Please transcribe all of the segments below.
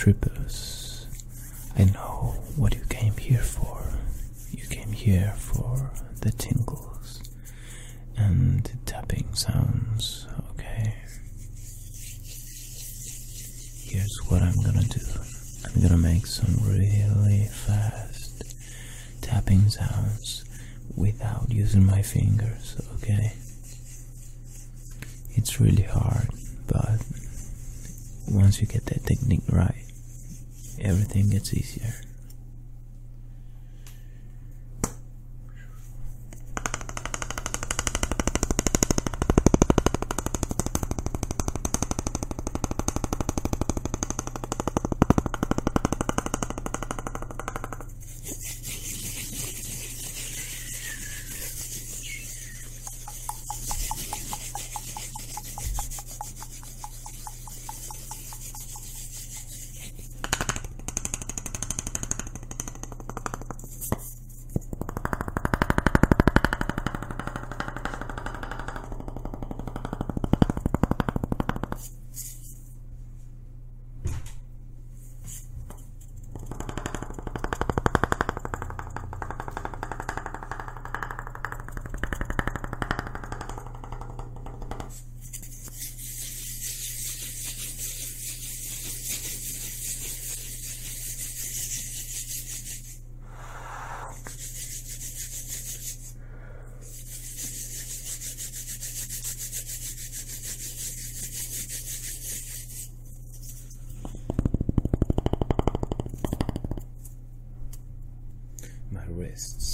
Trippers, I know what you came here for. You came here for the tingles and the tapping sounds, okay? Here's what I'm gonna do I'm gonna make some really fast tapping sounds without using my fingers, okay? It's really hard, but once you get that technique right, everything gets easier. My wrists.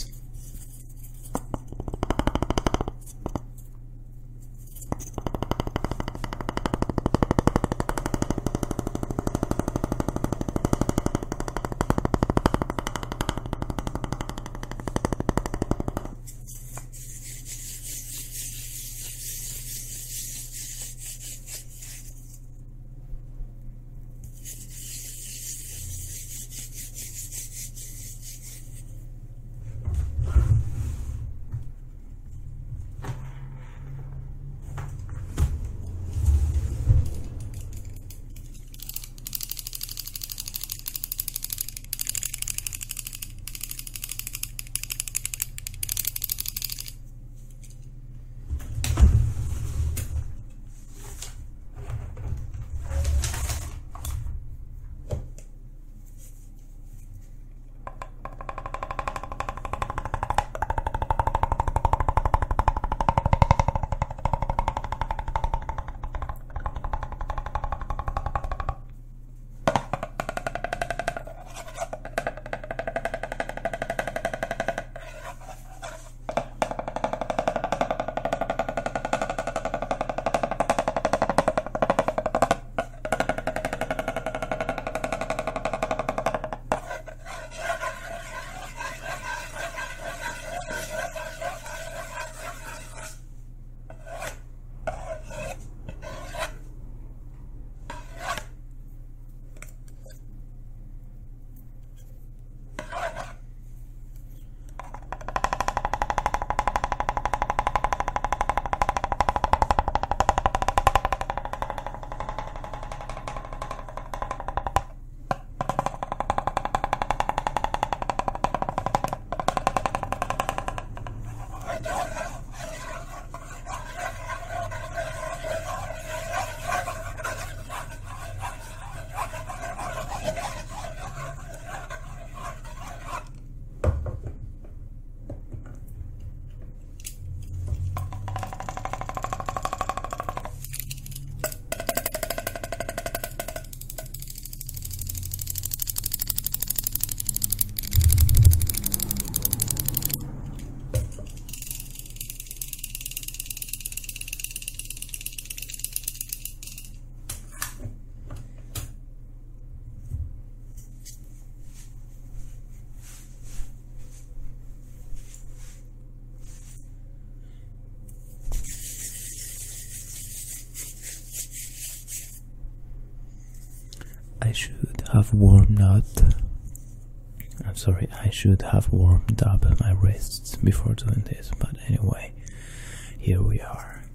Have warmed up. I'm sorry, I should have warmed up my wrists before doing this, but anyway, here we are.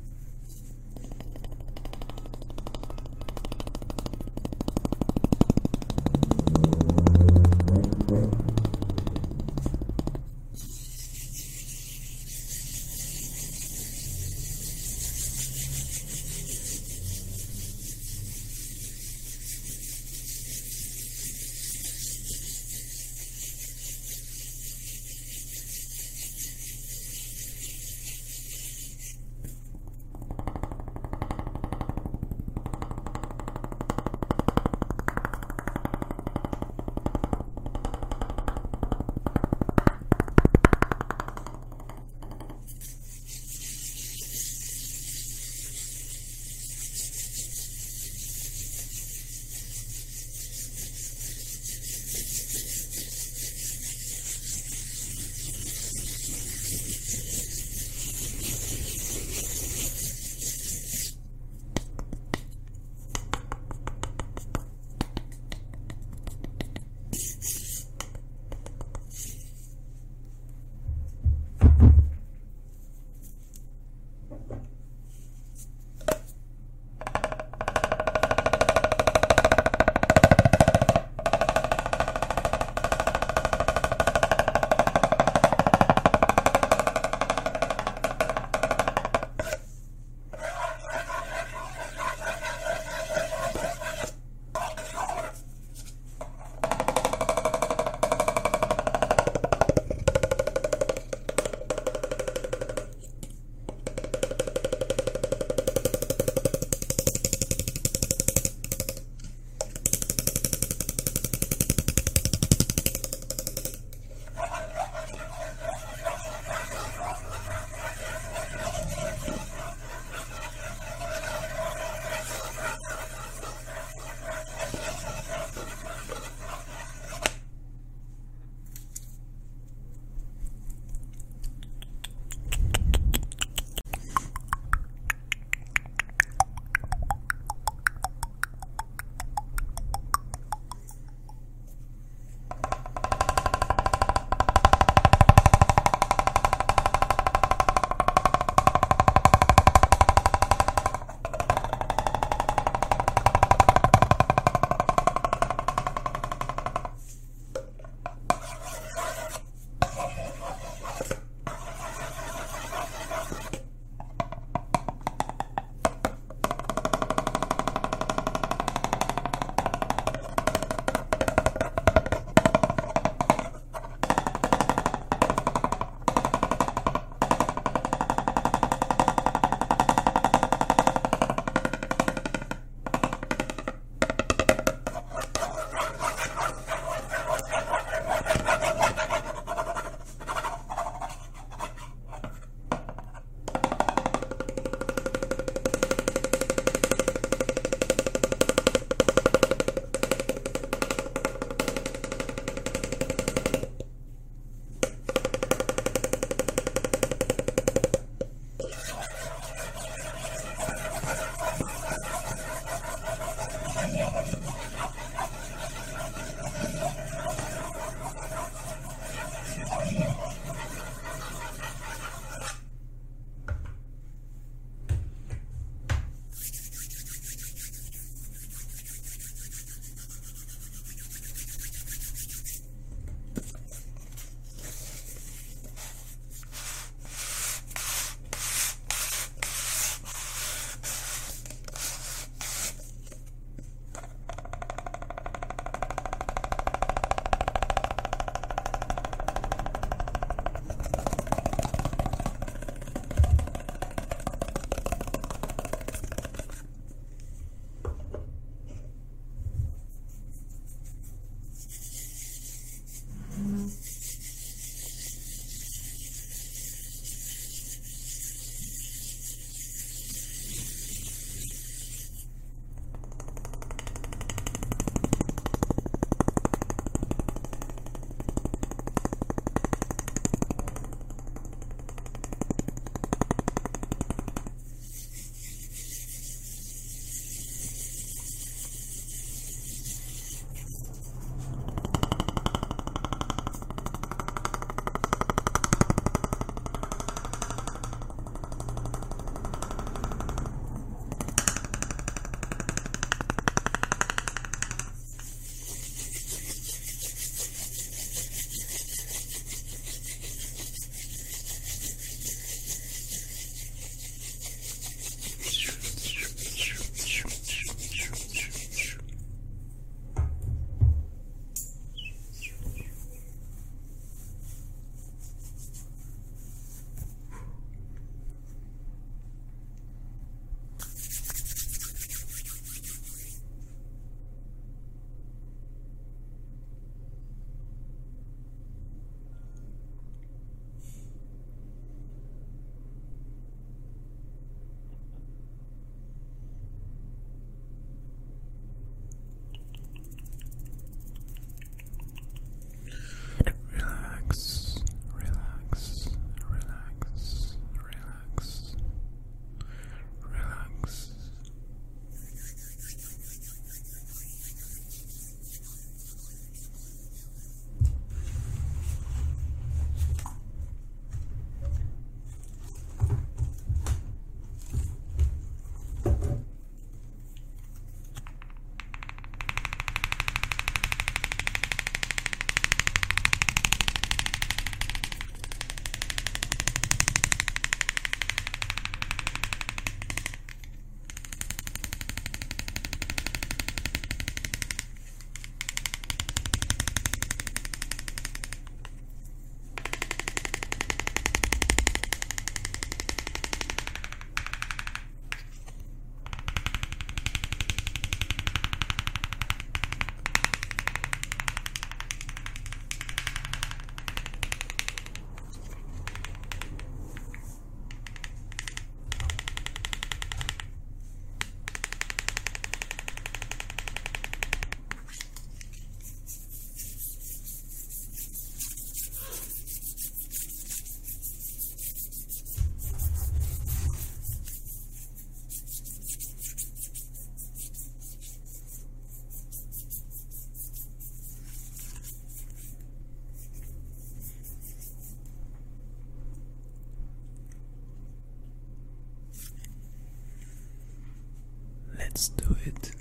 Let's do it.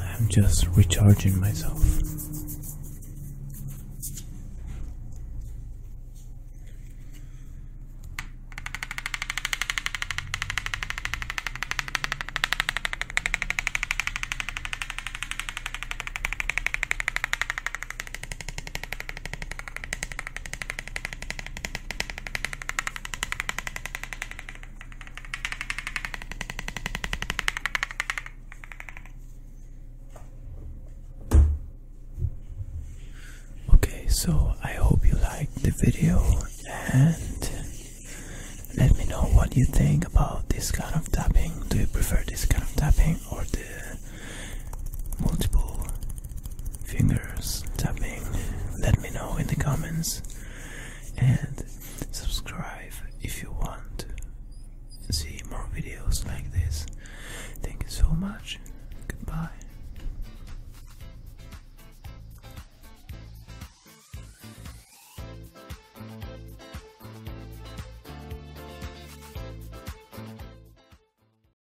I am just recharging myself. Okay, so I hope you liked the video and let me know what you think about this kind of tapping. Do you prefer this kind of tapping or the multiple fingers tapping? Let me know in the comments and